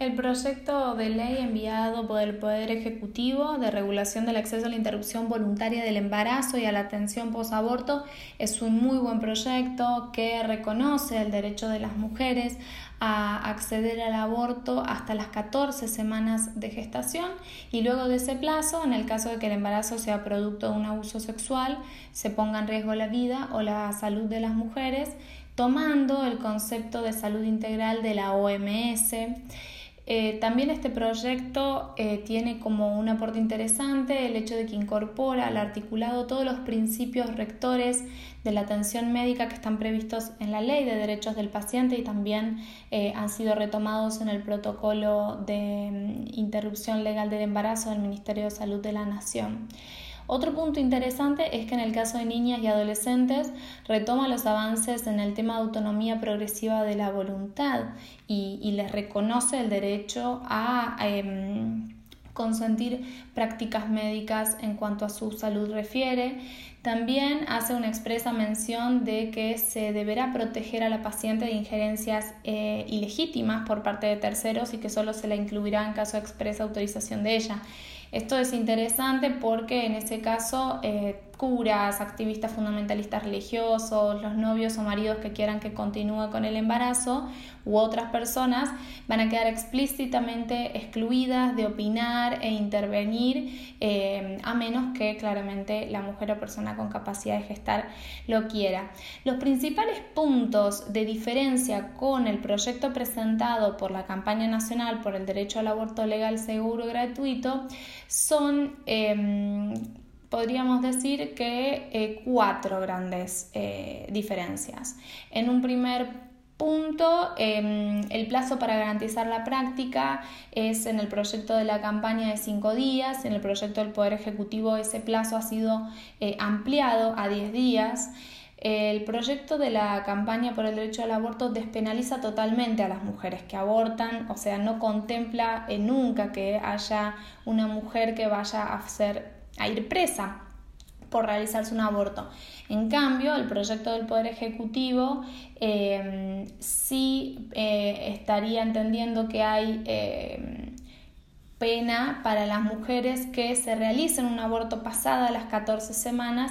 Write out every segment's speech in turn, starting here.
El proyecto de ley enviado por el Poder Ejecutivo de regulación del acceso a la interrupción voluntaria del embarazo y a la atención posaborto es un muy buen proyecto que reconoce el derecho de las mujeres a acceder al aborto hasta las 14 semanas de gestación y luego de ese plazo, en el caso de que el embarazo sea producto de un abuso sexual, se ponga en riesgo la vida o la salud de las mujeres, tomando el concepto de salud integral de la OMS eh, también este proyecto eh, tiene como un aporte interesante el hecho de que incorpora al articulado todos los principios rectores de la atención médica que están previstos en la Ley de Derechos del Paciente y también eh, han sido retomados en el protocolo de mm, interrupción legal del embarazo del Ministerio de Salud de la Nación. Otro punto interesante es que en el caso de niñas y adolescentes retoma los avances en el tema de autonomía progresiva de la voluntad y, les reconoce el derecho a... Em, consentir prácticas médicas en cuanto a su salud refiere. También hace una expresa mención de que se deberá proteger a la paciente de injerencias eh, ilegítimas por parte de terceros y que solo se la incluirá en caso de expresa autorización de ella. Esto es interesante porque en ese caso eh, curas, activistas fundamentalistas religiosos, los novios o maridos que quieran que continúe con el embarazo u otras personas van a quedar explícitamente excluidas de opinar e intervenir eh, a menos que claramente la mujer o persona con capacidad de gestar lo quiera. Los principales puntos de diferencia con el proyecto presentado por la campaña nacional por el derecho al aborto legal, seguro y gratuito son em, podríamos decir que eh, cuatro grandes eh, diferencias. En un primer punto, em, el plazo para garantizar la práctica es en el proyecto de la campaña de cinco días, en el proyecto del Poder Ejecutivo ese plazo ha sido eh, ampliado a diez días. El proyecto de la campaña por el derecho al aborto despenaliza totalmente a las mujeres que abortan, o sea, no contempla nunca que haya una mujer que vaya a hacer a ir presa por realizarse un aborto. En cambio, el proyecto del Poder Ejecutivo eh, sí eh, estaría entendiendo que hay eh, pena para las mujeres que se realicen un aborto pasada las 14 semanas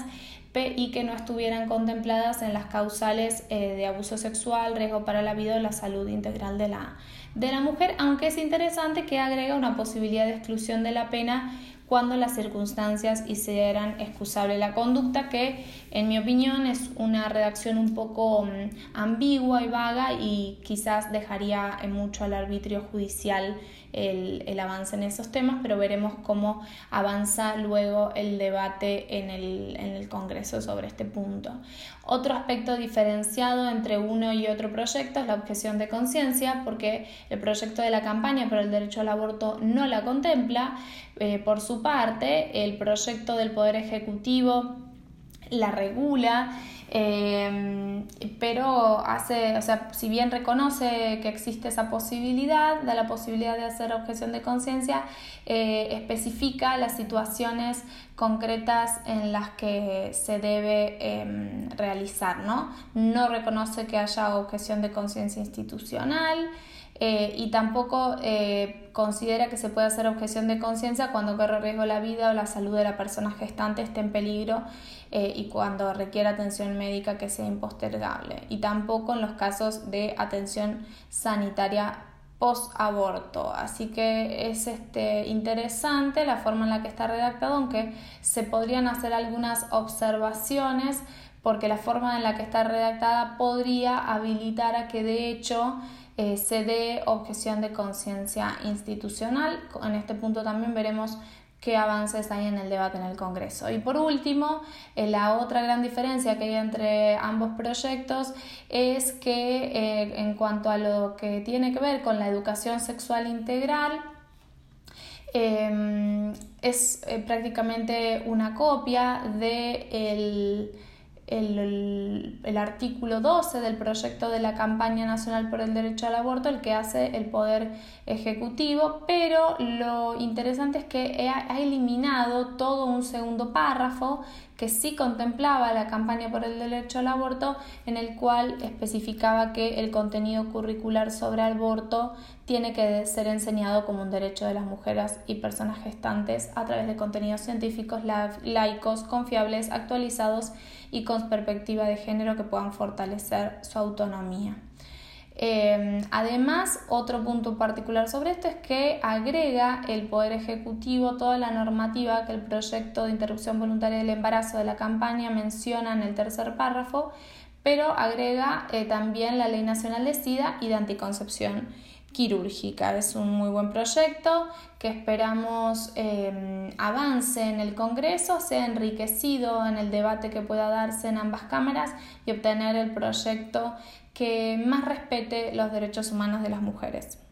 y que no estuvieran contempladas en las causales de abuso sexual, riesgo para la vida o la salud integral de la, de la mujer, aunque es interesante que agrega una posibilidad de exclusión de la pena cuando las circunstancias hicieran excusable la conducta, que en mi opinión es una redacción un poco mm, ambigua y vaga y quizás dejaría mucho al arbitrio judicial el, avance en esos temas, pero veremos cómo avanza luego el debate en el, en el Congreso sobre este punto. Otro aspecto diferenciado entre uno y otro proyecto es la objeción de conciencia, porque el proyecto de la campaña por el derecho al aborto no la contempla. Eh, por su parte, el proyecto del Poder Ejecutivo la regula Em, pero hace, o sea, si bien reconoce que existe esa posibilidad, da la posibilidad de hacer objeción de conciencia, eh, especifica las situaciones concretas en las que se debe em, realizar, ¿no? No reconoce que haya objeción de conciencia institucional. Eh, y tampoco eh, considera que se puede hacer objeción de conciencia cuando corre riesgo la vida o la salud de la persona gestante esté en peligro eh, y cuando requiere atención médica que sea impostergable. Y tampoco en los casos de atención sanitaria post-aborto. Así que es este, interesante la forma en la que está redactado, aunque se podrían hacer algunas observaciones porque la forma en la que está redactada podría habilitar a que de hecho eh, dé objeción de conciencia institucional. En este punto también veremos qué avances hay en el debate en el Congreso. Y por último, eh, la otra gran diferencia que hay entre ambos proyectos es que eh, en cuanto a lo que tiene que ver con la educación sexual integral, em, es prácticamente una copia de el el, artículo 12 del proyecto de la campaña nacional por el derecho al aborto, el que hace el Poder Ejecutivo, pero lo interesante es que ha eliminado todo un segundo párrafo que sí contemplaba la campaña por el derecho al aborto, en el cual especificaba que el contenido curricular sobre aborto tiene que ser enseñado como un derecho de las mujeres y personas gestantes a través de contenidos científicos laicos, confiables, actualizados y con perspectiva de género que puedan fortalecer su autonomía. Em, además, otro punto particular sobre esto es que agrega el Poder Ejecutivo toda la normativa que el proyecto de interrupción voluntaria del embarazo de la campaña menciona en el tercer párrafo, pero agrega eh, también la Ley Nacional de SIDA y de Anticoncepción quirúrgica. Es un muy buen proyecto que esperamos em, avance en el Congreso, sea enriquecido en el debate que pueda darse en ambas cámaras y obtener el proyecto que más respete los derechos humanos de las mujeres.